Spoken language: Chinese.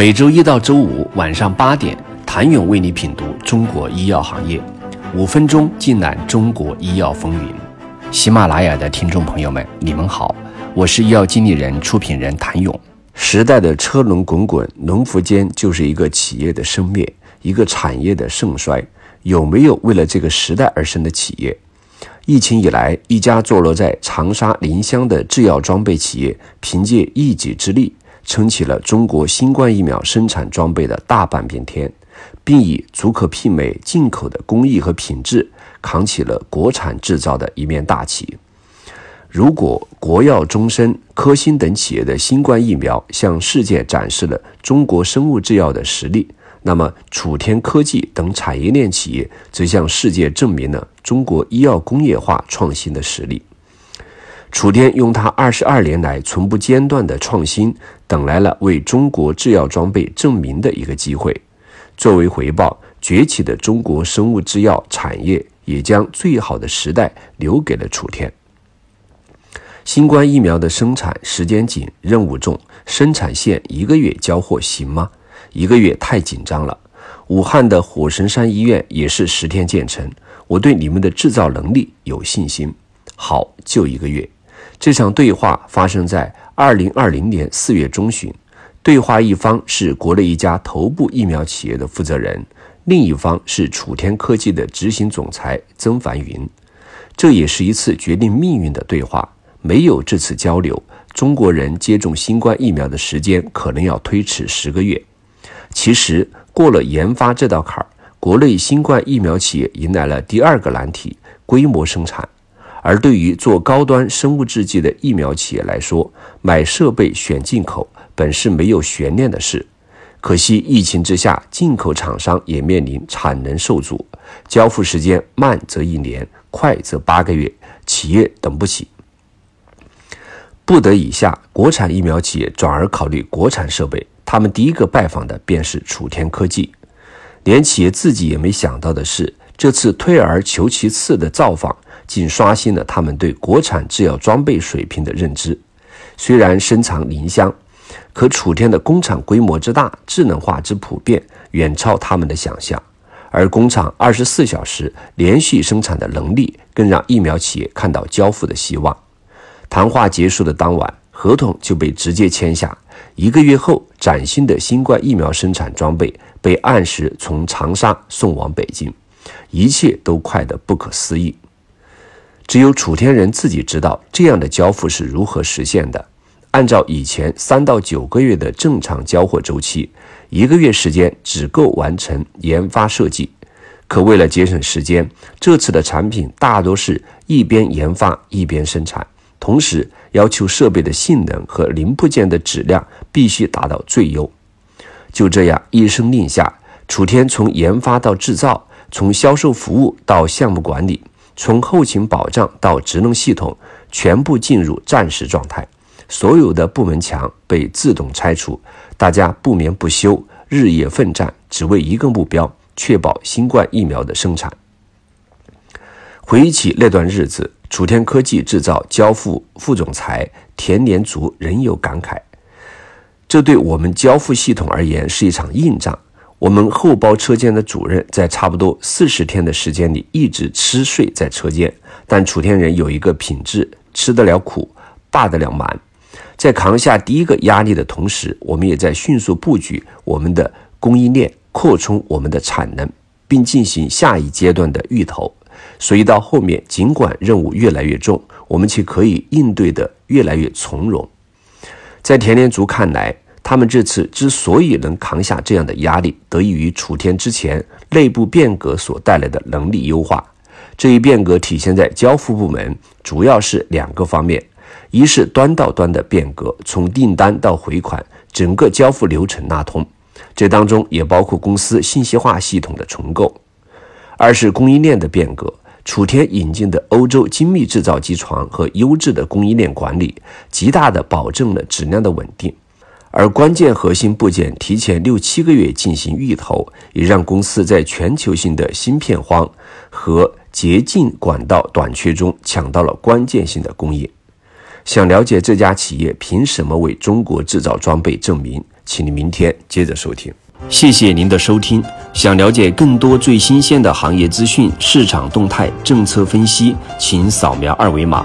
每周一到周五晚上八点，谭勇为你品读中国医药行业，五分钟尽览中国医药风云。喜马拉雅的听众朋友们，你们好，我是医药经理人、出品人谭勇。时代的车轮滚滚，农夫间就是一个企业的生灭，一个产业的盛衰。有没有为了这个时代而生的企业？疫情以来，一家坐落在长沙临湘的制药装备企业，凭借一己之力。撑起了中国新冠疫苗生产装备的大半边天，并以足可媲美进口的工艺和品质，扛起了国产制造的一面大旗。如果国药、中生、科兴等企业的新冠疫苗向世界展示了中国生物制药的实力，那么楚天科技等产业链企业则向世界证明了中国医药工业化创新的实力。楚天用他二十二年来从不间断的创新，等来了为中国制药装备证明的一个机会。作为回报，崛起的中国生物制药产业也将最好的时代留给了楚天。新冠疫苗的生产时间紧，任务重，生产线一个月交货行吗？一个月太紧张了。武汉的火神山医院也是十天建成，我对你们的制造能力有信心。好，就一个月。这场对话发生在二零二零年四月中旬，对话一方是国内一家头部疫苗企业的负责人，另一方是楚天科技的执行总裁曾凡云。这也是一次决定命运的对话。没有这次交流，中国人接种新冠疫苗的时间可能要推迟十个月。其实，过了研发这道坎儿，国内新冠疫苗企业迎来了第二个难题：规模生产。而对于做高端生物制剂的疫苗企业来说，买设备选进口本是没有悬念的事。可惜疫情之下，进口厂商也面临产能受阻，交付时间慢则一年，快则八个月，企业等不起。不得已下，国产疫苗企业转而考虑国产设备，他们第一个拜访的便是楚天科技。连企业自己也没想到的是，这次退而求其次的造访。竟刷新了他们对国产制药装备水平的认知。虽然深藏临湘，可楚天的工厂规模之大、智能化之普遍，远超他们的想象。而工厂二十四小时连续生产的能力，更让疫苗企业看到交付的希望。谈话结束的当晚，合同就被直接签下。一个月后，崭新的新冠疫苗生产装备被按时从长沙送往北京，一切都快得不可思议。只有楚天人自己知道这样的交付是如何实现的。按照以前三到九个月的正常交货周期，一个月时间只够完成研发设计。可为了节省时间，这次的产品大多是一边研发一边生产，同时要求设备的性能和零部件的质量必须达到最优。就这样一声令下，楚天从研发到制造，从销售服务到项目管理。从后勤保障到职能系统，全部进入战时状态，所有的部门墙被自动拆除，大家不眠不休，日夜奋战，只为一个目标：确保新冠疫苗的生产。回忆起那段日子，楚天科技制造交付副总裁田连竹仍有感慨：这对我们交付系统而言是一场硬仗。我们后包车间的主任在差不多四十天的时间里一直吃睡在车间，但楚天人有一个品质：吃得了苦，霸得了蛮。在扛下第一个压力的同时，我们也在迅速布局我们的供应链，扩充我们的产能，并进行下一阶段的预投。所以到后面，尽管任务越来越重，我们却可以应对的越来越从容。在田连竹看来。他们这次之所以能扛下这样的压力，得益于楚天之前内部变革所带来的能力优化。这一变革体现在交付部门，主要是两个方面：一是端到端的变革，从订单到回款，整个交付流程拉通，这当中也包括公司信息化系统的重构；二是供应链的变革，楚天引进的欧洲精密制造机床和优质的供应链管理，极大的保证了质量的稳定。而关键核心部件提前六七个月进行预投，也让公司在全球性的芯片荒和洁净管道短缺中抢到了关键性的供应。想了解这家企业凭什么为中国制造装备证明？请你明天接着收听。谢谢您的收听。想了解更多最新鲜的行业资讯、市场动态、政策分析，请扫描二维码